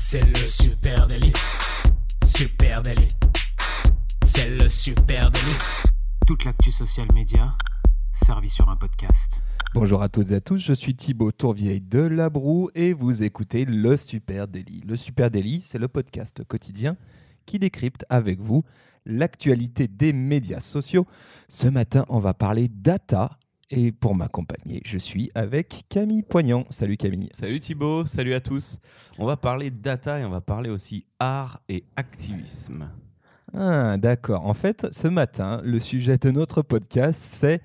C'est le super délit. Super délit. C'est le super délit. Toute l'actu social média servie sur un podcast. Bonjour à toutes et à tous, je suis Thibaut Tourvieille de Labroue et vous écoutez Le Super Daily. Le Super Daily, c'est le podcast quotidien qui décrypte avec vous l'actualité des médias sociaux. Ce matin, on va parler data et pour m'accompagner, je suis avec Camille Poignant. Salut Camille. Salut Thibaut, salut à tous. On va parler data et on va parler aussi art et activisme. Ah, d'accord. En fait, ce matin, le sujet de notre podcast, c'est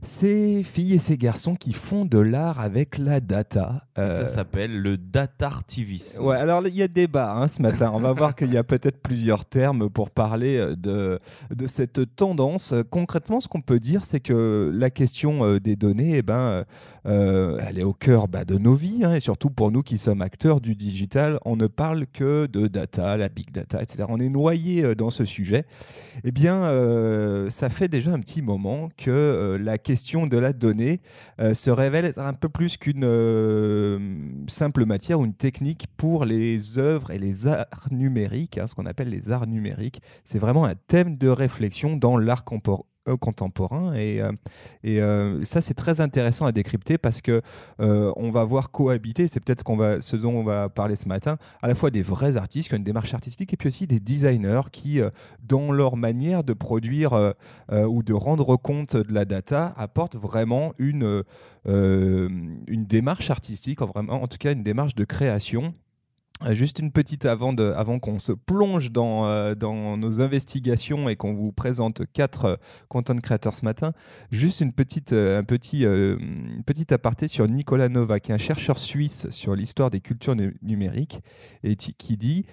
ces filles et ces garçons qui font de l'art avec la data. Euh, Ça s'appelle le datartivisme. Ouais, alors il y a débat hein, ce matin. On va voir qu'il y a peut-être plusieurs termes pour parler euh, de, de cette tendance. Concrètement, ce qu'on peut dire, c'est que la question euh, des données, eh ben, elle est au cœur bah, de nos vies. Hein, et surtout pour nous qui sommes acteurs du digital, on ne parle que de data, la big data, etc. On est noyé dans ce sujet, eh bien, euh, ça fait déjà un petit moment que euh, la question de la donnée euh, se révèle être un peu plus qu'une simple matière ou une technique pour les œuvres et les arts numériques, hein, ce qu'on appelle les arts numériques. C'est vraiment un thème de réflexion dans l'art contemporain et, et ça c'est très intéressant à décrypter parce que on va voir cohabiter c'est peut-être ce, dont on va parler ce matin à la fois des vrais artistes qui ont une démarche artistique et puis aussi des designers qui dans leur manière de produire euh, euh, ou de rendre compte de la data, apportent vraiment une, euh, une démarche artistique, vraiment, en tout cas une démarche de création Juste une petite avant, de, qu'on se plonge dans, dans nos investigations et qu'on vous présente quatre content creators ce matin. Juste une petite, un petit, petit aparté sur Nicolas Nova, qui est un chercheur suisse sur l'histoire des cultures numériques et qui dit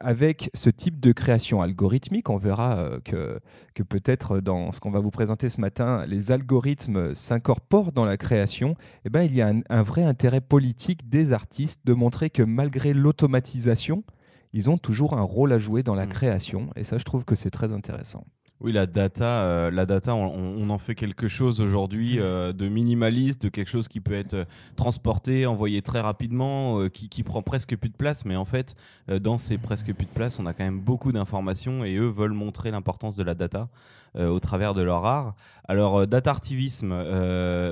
avec ce type de création algorithmique, on verra euh, que, que peut-être dans ce qu'on va vous présenter ce matin, les algorithmes s'incorporent dans la création, eh ben, il y a un, vrai intérêt politique des artistes de montrer que malgré l'automatisation, ils ont toujours un rôle à jouer dans la mmh. création. Et ça, je trouve que c'est très intéressant. Oui, la data, euh, la data, on, en fait quelque chose aujourd'hui mm. euh, de minimaliste, de quelque chose qui peut être euh, transporté, envoyé très rapidement, qui, qui, prend presque plus de place. Mais en fait, dans ces presque plus de place, on a quand même beaucoup d'informations et eux veulent montrer l'importance de la data au travers de leur art. Alors, data-artivisme,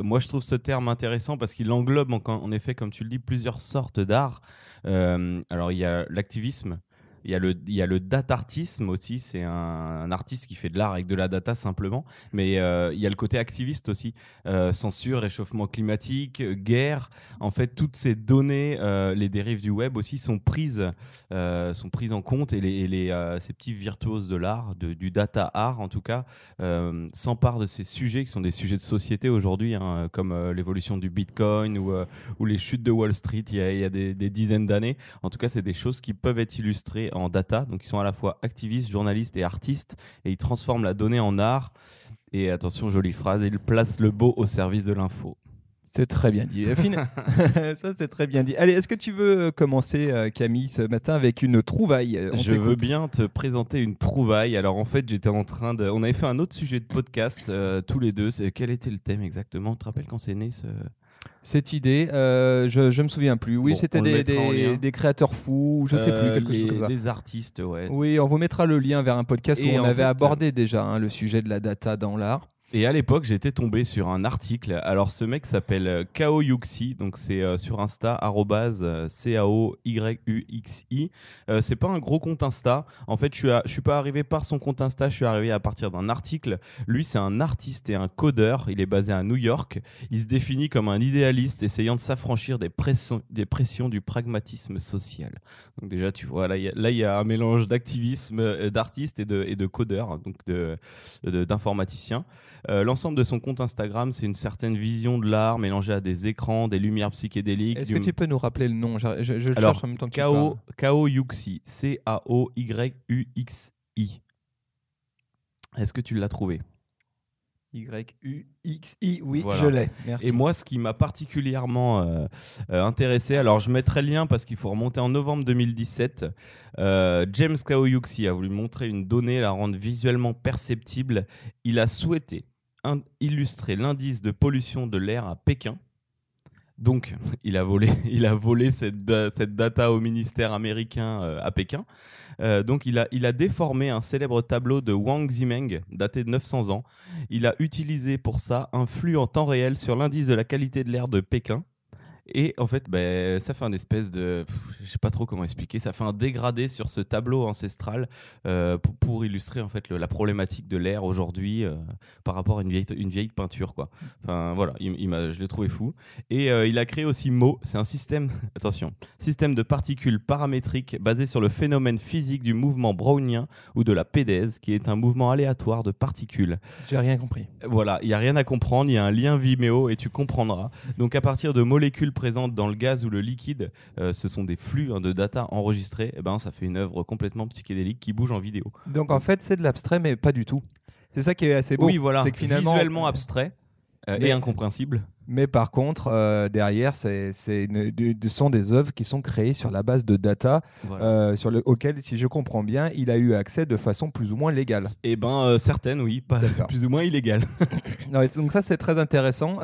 moi je trouve ce terme intéressant parce qu'il englobe en, en, effet, comme tu le dis, plusieurs sortes d'art. alors, il y a l'activisme il y a le, il y a le datartisme aussi, c'est un, artiste qui fait de l'art avec de la data simplement. Mais euh, il y a le côté activiste aussi, euh, censure, réchauffement climatique, guerre. En fait, toutes ces données, euh, les dérives du web aussi sont prises, sont prises en compte et, les, les ces petits virtuoses de l'art, du data art en tout cas, s'emparent de ces sujets qui sont des sujets de société aujourd'hui, hein, comme l'évolution du Bitcoin ou, ou, les chutes de Wall Street il y a, il y a des, des dizaines d'années. En tout cas, c'est des choses qui peuvent être illustrées en data. Donc ils sont à la fois activistes, journalistes et artistes. Et ils transforment la donnée en art. Et attention, jolie phrase, ils placent le beau au service de l'info. C'est très bien dit. Ça, c'est très bien dit. Allez, est-ce que tu veux euh, commencer, euh, Camille, ce matin avec une trouvaille Je veux bien te présenter une trouvaille. Alors, en fait, j'étais en train de. On avait fait un autre sujet de podcast, euh, tous les deux. Quel était le thème exactement? Tu te rappelles quand c'est né ce cette idée, euh, je, ne me souviens plus. Oui, c'était des, créateurs fous, je sais plus, quelque chose comme ça. Des artistes, ouais. Oui, on vous mettra le lien vers un podcast où on avait abordé déjà hein, le sujet de la data dans l'art. Et à l'époque, j'étais tombé sur un article. Alors, ce mec s'appelle euh, Kao Yuxi, donc c'est euh, sur Insta, euh, C-A-O-Y-U-X-I. c'est pas un gros compte Insta. En fait, je suis, pas arrivé par son compte Insta, je suis arrivé à partir d'un article. Lui, c'est un artiste et un codeur. Il est basé à New York. Il se définit comme un idéaliste essayant de s'affranchir des, pressions, du pragmatisme social. Donc, déjà, tu vois, là, il y, a un mélange d'activisme, d'artiste et de, codeur, donc d'informaticien. Euh, l'ensemble de son compte Instagram, c'est une certaine vision de l'art mélangée à des écrans, des lumières psychédéliques. Est-ce que tu peux nous rappeler le nom Je, je, le cherche en même temps que Kao, Kao Yuxi. C-A-O-Y-U-X-I. Est-ce que tu l'as trouvé? Y-U-X-I, oui, je l'ai. Et moi, ce qui m'a particulièrement euh, euh, intéressé, alors je mettrai le lien parce qu'il faut remonter en novembre 2017. Euh, James Kaoyuxi a voulu montrer une donnée, la rendre visuellement perceptible. Il a souhaité illustrer l'indice de pollution de l'air à Pékin Donc, il a volé, il a volé cette, cette data au ministère américain euh, à Pékin. Euh, donc, il a, il a déformé un célèbre tableau de Wang Zimeng, daté de 900 ans. Il a utilisé pour ça un flux en temps réel sur l'indice de la qualité de l'air de Pékin. Et en fait, ben, ça fait un espèce de. Je sais pas trop comment expliquer. Ça fait un dégradé sur ce tableau ancestral euh, pour, pour, illustrer en fait le, la problématique de l'air aujourd'hui euh, par rapport à une vieille, une vieille peinture. Quoi. Enfin voilà, il, il je l'ai trouvé fou. Et euh, il a créé aussi MO. C'est un système, attention, système de particules paramétriques basé sur le phénomène physique du mouvement brownien ou de la pédèse, qui est un mouvement aléatoire de particules. J'ai rien compris. Voilà, il y a rien à comprendre. Il y a un lien Vimeo et tu comprendras. Donc à partir de molécules présentes dans le gaz ou le liquide, euh, ce sont des flux hein, de data enregistrés, et eh ben, ça fait une œuvre complètement psychédélique qui bouge en vidéo. Donc en fait, c'est de l'abstrait, mais pas du tout. C'est ça qui est assez beau. Oui, voilà. C'est finalement, visuellement abstrait euh, Mais- et incompréhensible. Mais par contre, euh, derrière, c'est, ce sont des œuvres qui sont créées sur la base de data Voilà. euh, sur le, auxquelles, si je comprends bien, il a eu accès de façon plus ou moins légale. Ben euh, certaines, oui, pas plus ou moins illégales. Non, donc ça, c'est très intéressant.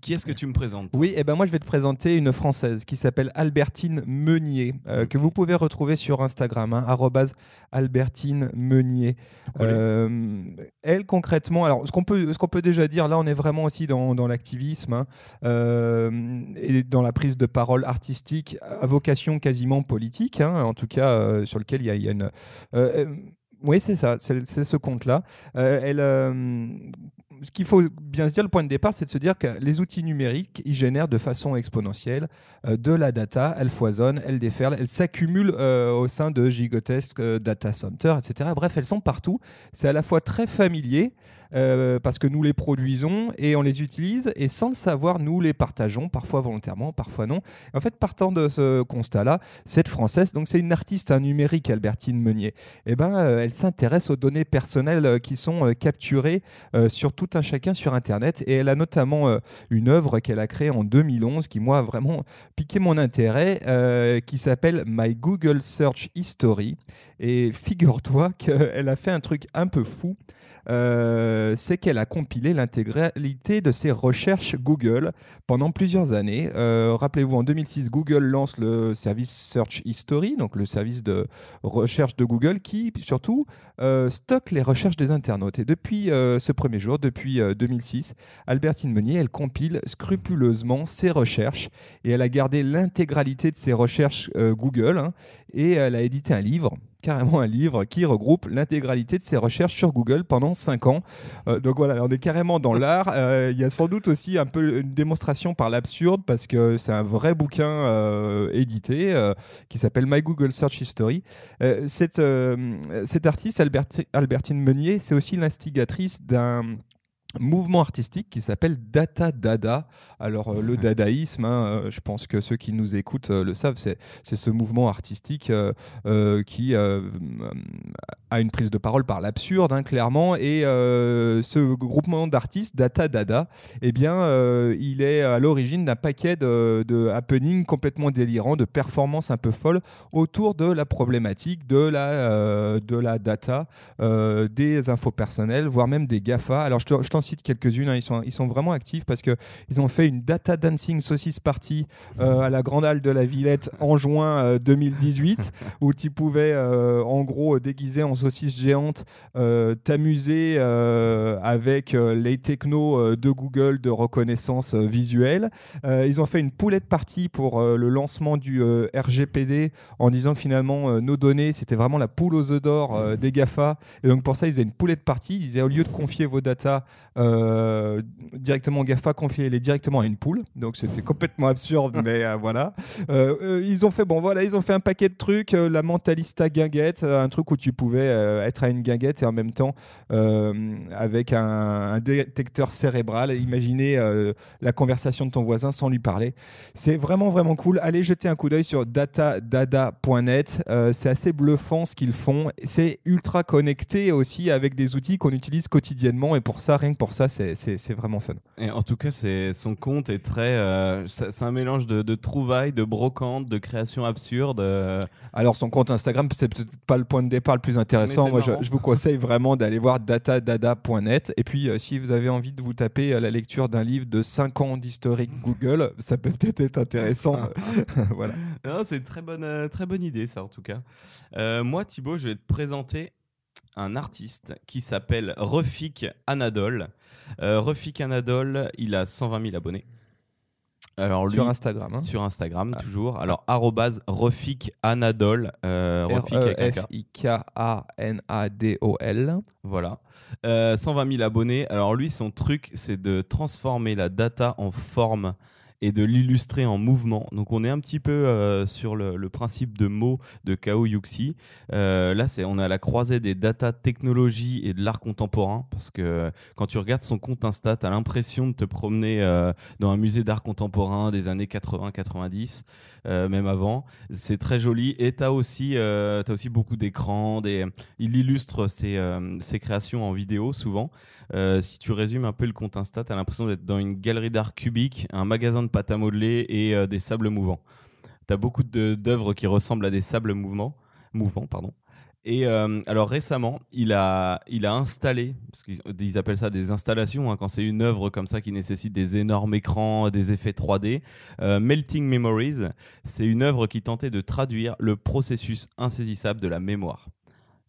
Qui est-ce que tu me présentes oui, et ben moi, je vais te présenter une Française qui s'appelle Albertine Meunier, euh, que vous pouvez retrouver sur Instagram, hein, Albertine Meunier. Euh, elle, concrètement, alors ce qu'on peut, qu'on peut déjà dire, là, on est vraiment aussi dans, dans l'activisme hein, euh, et dans la prise de parole artistique à vocation quasiment politique, hein, en tout cas, sur lequel il y y a une. oui, c'est ça, c'est ce compte-là. Elle, ce qu'il faut bien se dire, le point de départ, c'est de se dire que les outils numériques, ils génèrent de façon exponentielle euh, de la data, elles foisonnent, elles déferlent, elles s'accumulent euh, au sein de gigantesques euh, data centers, etc. Bref, elles sont partout. C'est à la fois très familier, euh, parce que nous les produisons et on les utilise, et sans le savoir, nous les partageons, parfois volontairement, parfois non. En fait, partant de ce constat-là, cette Française, donc c'est une artiste hein, numérique, Albertine Meunier, eh ben, euh, elle s'intéresse aux données personnelles euh, qui sont capturées sur tout un chacun sur Internet. Et elle a notamment une œuvre qu'elle a créée en 2011 qui, moi, a vraiment piqué mon intérêt, qui s'appelle My Google Search History. Et figure-toi qu'elle a fait un truc un peu fou. Euh, c'est qu'elle a compilé l'intégralité de ses recherches Google pendant plusieurs années. Euh, Rappelez-vous, en 2006, Google lance le service Search History, donc le service de recherche de Google, qui surtout euh, stocke les recherches des internautes. Et depuis ce premier jour, depuis euh, 2006, Albertine Meunier, elle compile scrupuleusement ses recherches et elle a gardé l'intégralité de ses recherches Google hein, et elle a édité un livre carrément un livre qui regroupe l'intégralité de ses recherches sur Google pendant 5 ans. Euh, donc voilà, on est carrément dans l'art. Euh, Il y a sans doute aussi un peu une démonstration par l'absurde parce que c'est un vrai bouquin euh, édité qui s'appelle My Google Search History. Cette, artiste, Alberti- Albertine Meunier, c'est aussi l'instigatrice d'un mouvement artistique qui s'appelle Data Dada. Alors euh, le dadaïsme, hein, euh, je pense que ceux qui nous écoutent euh, le savent, c'est c'est ce mouvement artistique qui euh, a une prise de parole par l'absurde, hein, clairement. Et ce groupement d'artistes, Data Dada, eh bien, il est à l'origine d'un paquet de, de happenings complètement délirants, de performances un peu folles autour de la problématique de la, de la data, des infos personnelles, voire même des GAFA. Alors, je t'en cite quelques-unes, hein, ils, sont, ils sont vraiment actifs parce qu'ils ont fait une Data Dancing Saucisse Party euh, à la Grande Halle de la Villette en juin euh, 2018, où tu pouvais, euh, en gros, déguisé en saucisse géante, euh, t'amuser euh, avec euh, les technos euh, de Google de reconnaissance euh, visuelle. Euh, ils ont fait une poulette partie pour euh, le lancement du euh, RGPD en disant que finalement euh, nos données c'était vraiment la poule aux œufs d'or euh, des GAFA. Et donc pour ça ils faisaient une poulette partie. Ils disaient au lieu de confier vos datas euh, directement GAFA, confiez-les directement à une poule. Donc c'était complètement absurde, mais euh, voilà. Euh, ils ont fait bon voilà, ils ont fait un paquet de trucs, euh, la mentalista guinguette, un truc où tu pouvais être à une guinguette et en même temps avec un, un détecteur cérébral, imaginer la conversation de ton voisin sans lui parler. C'est vraiment vraiment cool. Allez jeter un coup d'œil sur datadada.net. C'est assez bluffant ce qu'ils font. C'est ultra connecté aussi avec des outils qu'on utilise quotidiennement et pour ça, rien que pour ça, c'est- vraiment fun. Et en tout cas, son compte est très. euh, c'est un mélange de, de trouvailles, de brocantes, de créations absurdes. euh, Alors son compte Instagram, c'est peut-être pas le point de départ le plus intéressant Moi, je, vous conseille vraiment d'aller voir datadada.net. Et puis, euh, si vous avez envie de vous taper la lecture d'un livre de 5 ans d'historique Google, ça peut peut-être être intéressant. voilà. C'est une très bonne, très bonne idée, ça, en tout cas. Moi, Thibaut, je vais te présenter un artiste qui s'appelle Refik Anadol. Euh, Refik Anadol, il a 120 000 abonnés. Alors, lui, Sur Instagram. hein. sur Instagram, Ah. toujours. Alors, arrobase Refik Anadol. euh, Refik avec un K. R-E-F-I-K-A-N-A-D-O-L. Voilà. Euh, 120 000 abonnés. Alors lui, son truc, c'est de transformer la data en forme et de l'illustrer en mouvement. Donc on est un petit peu euh, sur le, principe de mots de Kao Yuxi. Euh, là, c'est on est à la croisée des data technologies et de l'art contemporain parce que quand tu regardes son compte Insta, tu as l'impression de te promener euh, dans un musée d'art contemporain des années 80-90, euh, même avant. C'est très joli et tu as aussi, t'as aussi beaucoup d'écrans. Il illustre ses, créations en vidéo souvent. Si tu résumes un peu le compte Insta, tu as l'impression d'être dans une galerie d'art cubique, un magasin de pâte à modeler et euh, des sables mouvants. Tu as beaucoup de- d'œuvres qui ressemblent à des sables mouvements, mouvants. Pardon. Et euh, alors récemment, il a, il a installé, parce qu'ils ils appellent ça des installations, hein, quand c'est une œuvre comme ça qui nécessite des énormes écrans, des effets 3D. Euh, Melting Memories, c'est une œuvre qui tentait de traduire le processus insaisissable de la mémoire.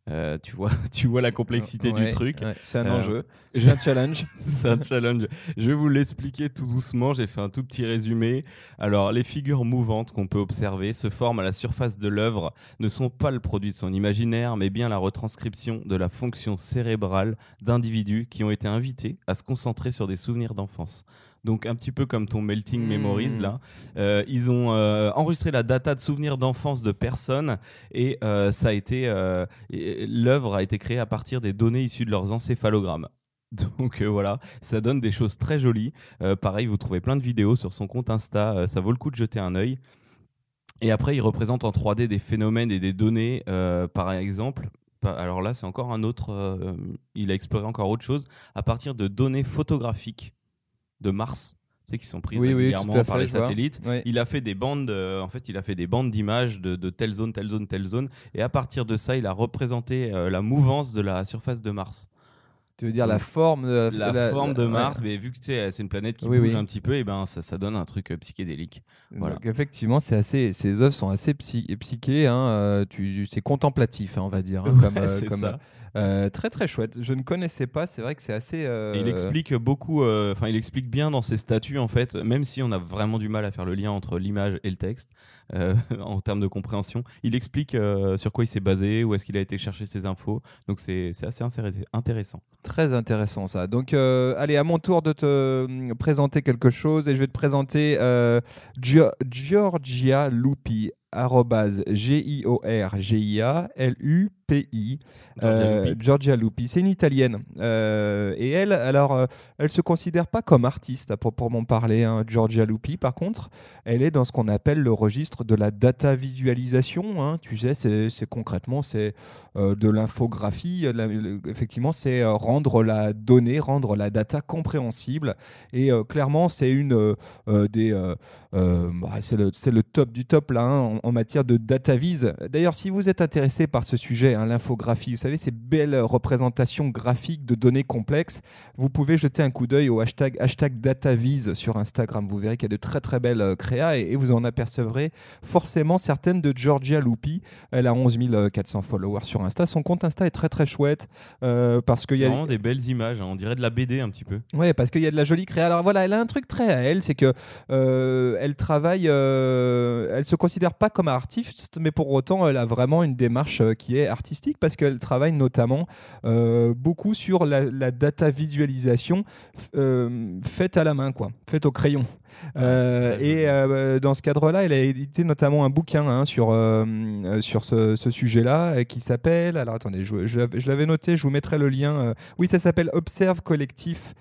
Euh, tu, vois, tu vois la complexité Ouais, du truc. ouais, c'est un Euh, enjeu. J'ai un challenge. C'est un challenge. Je vais vous l'expliquer tout doucement. J'ai fait un tout petit résumé. Alors, les figures mouvantes qu'on peut observer se forment à la surface de l'œuvre ne sont pas le produit de son imaginaire, mais bien la retranscription de la fonction cérébrale d'individus qui ont été invités à se concentrer sur des souvenirs d'enfance. Donc un petit peu comme ton Melting Mmh. Memories là, Euh, ils ont euh, enregistré la data de souvenirs d'enfance de personnes et euh, ça a été l'œuvre a été créée à partir des données issues de leurs encéphalogrammes. Donc euh, voilà, ça donne des choses très jolies. Euh, pareil, vous trouvez plein de vidéos sur son compte Insta, euh, ça vaut le coup de jeter un œil. Et après, il représente en 3D des phénomènes et des données, par exemple. Alors là, c'est encore un autre. il a exploré encore autre chose à partir de données photographiques de Mars, tu sais, qui sont prises Oui, régulièrement par les satellites. Ouais. Il a fait des bandes, euh, en fait, il a fait des bandes d'images de, de telle zone, telle zone, telle zone, et à partir de ça, il a représenté euh, la mouvance de la surface de Mars. Tu veux dire la forme de La, forme de ouais. Mars, mais vu que tu sais, c'est une planète qui Oui, bouge un petit peu, et ben ça, ça donne un truc euh, psychédélique. Voilà. Donc, effectivement, c'est assez, ces œuvres sont assez psy- psychées. Hein, tu, c'est contemplatif, hein, on va dire. hein, Ouais, comme, ça. Euh, très très chouette. Je ne connaissais pas. C'est vrai que c'est assez. euh, il explique beaucoup, euh, enfin il explique bien dans ses statuts en fait, même si on a vraiment du mal à faire le lien entre l'image et le texte euh, en termes de compréhension, il explique euh, sur quoi il s'est basé, où est-ce qu'il a été chercher ses infos. Donc c'est c'est assez intéressant. Très intéressant ça. Donc, euh, allez, à mon tour de te euh, présenter quelque chose et je vais te présenter euh, G-I-O-R-G-I-A L-U-P-I Georgia Euh, Lupi. C'est une italienne. Euh, et elle alors euh, elle se considère pas comme artiste à proprement parler hein, Georgia Lupi. Par contre elle est dans ce qu'on appelle le registre de la data visualisation hein. tu sais c'est concrètement c'est de l'infographie. Effectivement c'est rendre la donnée rendre la data compréhensible. Et clairement c'est une des bah, c'est le, c'est le top du top là hein, en, en matière de data vise d'ailleurs si vous êtes intéressé par ce sujet hein, l'infographie vous savez ces belles représentations graphiques de données complexes vous pouvez jeter un coup d'œil au hashtag, hashtag DataVise sur Instagram. Vous verrez qu'il y a de très très belles euh, créas et, et vous en apercevrez forcément certaines de Georgia Lupi. Elle a 11 400 followers sur Insta. Son compte Insta est très très chouette euh, parce qu'il y a vraiment des belles images, hein, on dirait de la BD un petit peu. Ouais, parce qu'il y a de la jolie créa. Alors voilà, elle a un truc très à elle, c'est que euh, elle travaille, euh, elle se considère pas comme artiste, mais pour autant, elle a vraiment une démarche euh, qui est artistique parce qu'elle travaille notamment euh, beaucoup sur la, la data visualisation euh, faite à la main, quoi, faite au crayon. Euh, joli. et euh, dans ce cadre-là, elle a édité notamment un bouquin hein, sur, euh, sur ce, ce sujet-là qui s'appelle. Alors attendez, je, je l'avais- je l'avais noté, je vous mettrai le lien. oui, ça s'appelle Observe Collectif.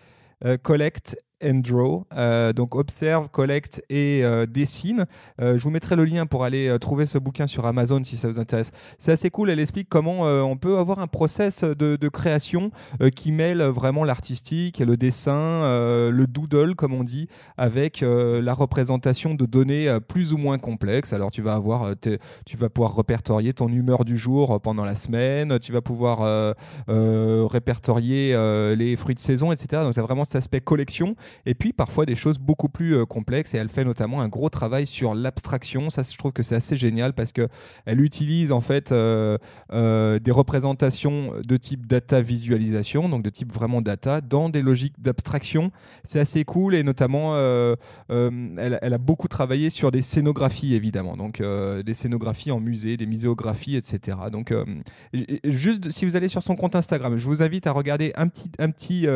Collect and Draw. Euh, donc observe, collecte et euh, dessine. Euh, je vous mettrai le lien pour aller trouver ce bouquin sur Amazon si ça vous intéresse. C'est assez cool. Elle explique comment on peut avoir un process de, création qui mêle vraiment l'artistique, le dessin, le doodle comme on dit, avec la représentation de données plus ou moins complexes. Alors tu vas avoir, tu vas pouvoir répertorier ton humeur du jour pendant la semaine. Tu vas pouvoir répertorier les fruits de saison, etc. Donc c'est vraiment cet aspect collection et puis parfois des choses beaucoup plus euh, complexes. Et elle fait notamment un gros travail sur l'abstraction. Ça, je trouve que c'est assez génial parce que elle utilise en fait euh, euh, des représentations de type data visualisation, donc de type vraiment data, dans des logiques d'abstraction. C'est assez cool et notamment elle, a beaucoup travaillé sur des scénographies évidemment, donc des scénographies en musée, des muséographies, etc. Donc juste si vous allez sur son compte Instagram, je vous invite à regarder un petit, un petit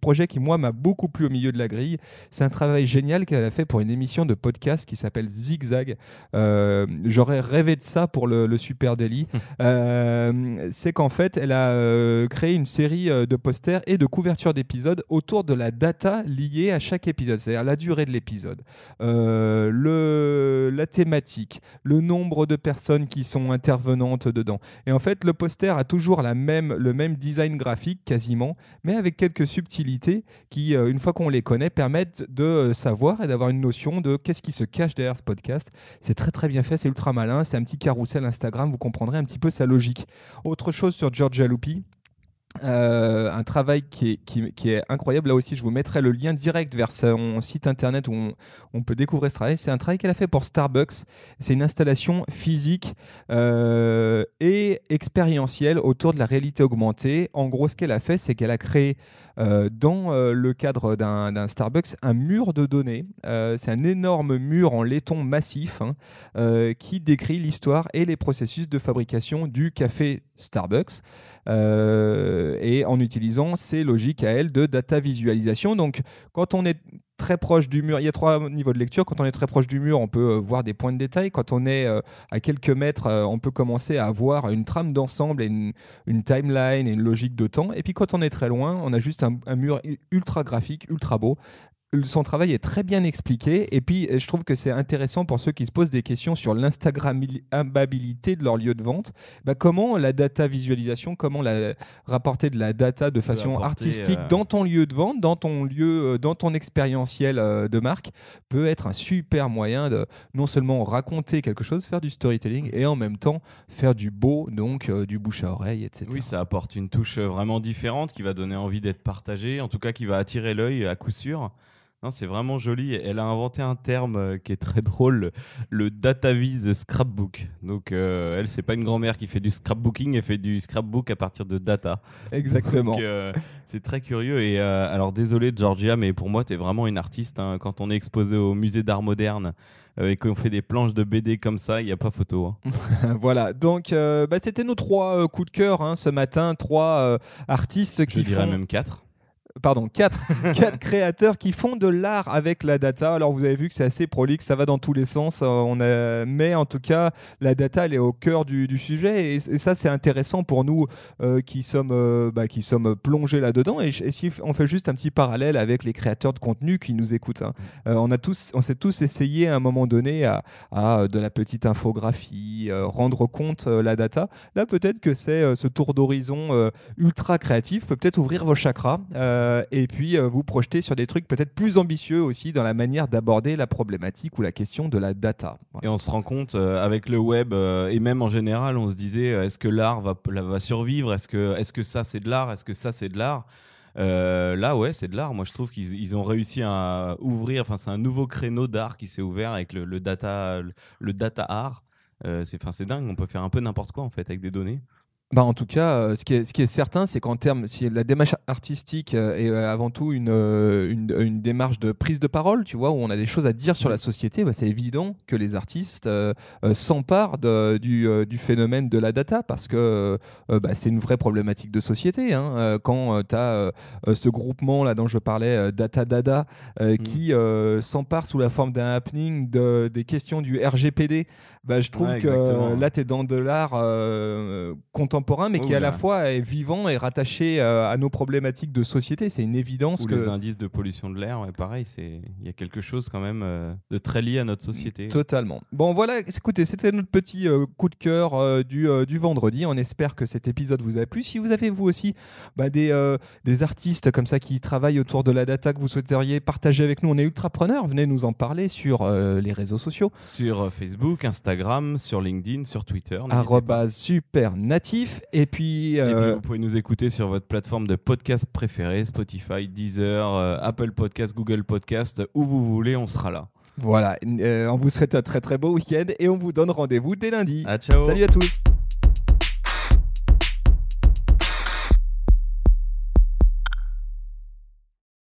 projet qui moi m'a beaucoup plu au milieu de la grille. C'est un travail génial qu'elle a fait pour une émission de podcast qui s'appelle Zigzag. Euh, j'aurais rêvé de ça pour le, Super Daily. Euh, c'est qu'en fait, elle a euh, créé une série de posters et de couvertures d'épisodes autour de la data liée à chaque épisode, c'est-à-dire la durée de l'épisode, le, la thématique, le nombre de personnes qui sont intervenantes dedans. Et en fait, le poster a toujours la même, le même design graphique quasiment, mais avec quelques subtilités qui, une fois qu'on les connaît permettent de euh, savoir et d'avoir une notion de qu'est-ce qui se cache derrière ce podcast. C'est très très bien fait, c'est ultra malin, c'est un petit carrousel Instagram, vous comprendrez un petit peu sa logique. Autre chose sur Georgia Lupi, euh, un travail qui est, incroyable. Là aussi, je vous mettrai le lien direct vers son site internet où on, peut découvrir ce travail. C'est un travail qu'elle a fait pour Starbucks. C'est une installation physique euh, et expérientielle autour de la réalité augmentée. En gros, ce qu'elle a fait, c'est qu'elle a créé euh, dans le cadre d'un Starbucks un mur de données. c'est un énorme mur en laiton massif hein, qui décrit l'histoire et les processus de fabrication du café Starbucks. Et en utilisant ces logiques à elle de data visualisation. Donc, quand on est très proche du mur, il y a trois niveaux de lecture. Quand on est très proche du mur, on peut euh, voir des points de détail. Quand on est euh, à quelques mètres, on peut commencer à voir une trame d'ensemble et une, timeline et une logique de temps. Et puis quand on est très loin, on a juste un mur ultra graphique, ultra beau, son travail est très bien expliqué. Et puis, je trouve que c'est intéressant pour ceux qui se posent des questions sur l'instagrammabilité de leur lieu de vente. Bah, comment la data visualisation, comment la, rapporter de la data de façon artistique euh, dans ton lieu de vente, dans ton lieu, euh, dans ton expérientiel euh, de marque, peut être un super moyen de non seulement raconter quelque chose, faire du storytelling et en même temps faire du beau, donc du bouche à oreille, etc. Oui, ça apporte une touche vraiment différente qui va donner envie d'être partagée, en tout cas qui va attirer l'œil à coup sûr c'est vraiment joli. Elle a inventé un terme euh, qui est très drôle, le DataVis Scrapbook. Donc, euh, elle, c'est pas une grand-mère qui fait du scrapbooking, elle fait du scrapbook à partir de data. Exactement. Euh, c'est très curieux. Et alors, désolé, Georgia, mais pour moi, tu es vraiment une artiste. Hein. Quand on est exposé au musée d'art moderne, et qu'on fait des planches de BD comme ça, il n'y a pas photo. Hein. voilà, donc bah, c'était nos trois coups de cœur hein, ce matin, trois artistes qui Je dirais même quatre pardon, quatre, quatre créateurs qui font de l'art avec la data. Alors vous avez vu que c'est assez prolixe, ça va dans tous les sens. Euh, on a... Mais en tout cas, la data, elle est au cœur du, sujet. Et, ça, c'est intéressant pour nous euh, qui, sommes, euh, bah, qui sommes plongés là-dedans. Et, si on fait juste un petit parallèle avec les créateurs de contenu qui nous écoutent, hein. on, a tous, on s'est tous essayé à un moment donné à, à de la petite infographie, rendre compte la data. Là, peut-être que c'est ce tour d'horizon ultra créatif peut peut-être ouvrir vos chakras. Euh, et puis euh, vous projeter sur des trucs peut-être plus ambitieux aussi dans la manière d'aborder la problématique ou la question de la data. Et on se rend compte euh, avec le web et même en général, on se disait est-ce que l'art va, va survivre? Est-ce que, est que ça c'est de l'art? Est-ce que ça c'est de l'art? Là, ouais, c'est de l'art. Moi, je trouve qu'ils ont réussi à ouvrir. Enfin, c'est un nouveau créneau d'art qui s'est ouvert avec le, data, le, data art. C'est dingue. On peut faire un peu n'importe quoi en fait avec des données. Bah en tout cas, euh, ce, qui est, ce qui est certain, c'est qu'en termes, si la démarche artistique euh, est euh, avant tout une, une, démarche de prise de parole, tu vois, où on a des choses à dire sur la société, bah, c'est évident que les artistes s'emparent du, du, phénomène de la data parce que bah, c'est une vraie problématique de société. Hein, quand tu as ce groupement là dont je parlais, Data Dada, mm. qui s'empare sous la forme d'un happening de, des questions du RGPD, bah, je trouve que là, tu es dans de l'art contemporain contemporain, mais qui à la fois est vivant et rattaché à nos problématiques de société. C'est une évidence Ou que les indices de pollution de l'air, pareil, c'est il y a quelque chose quand même de très lié à notre société. Totalement. Bon voilà, écoutez, c'était notre petit coup de cœur du, du vendredi. On espère que cet épisode vous a plu. Si vous avez vous aussi bah, des, des artistes comme ça qui travaillent autour de la data que vous souhaiteriez partager avec nous, on est ultrapreneurs. Venez nous en parler sur les réseaux sociaux. Sur Facebook, Instagram, sur LinkedIn, sur Twitter. super natif. Et puis, Et puis, vous pouvez nous écouter sur votre plateforme de podcast préférée, Spotify, Deezer, Apple Podcast, Google Podcast, où vous voulez, on sera là. Voilà, on vous souhaite un très très beau week-end et on vous donne rendez-vous dès lundi. ciao. Salut à tous.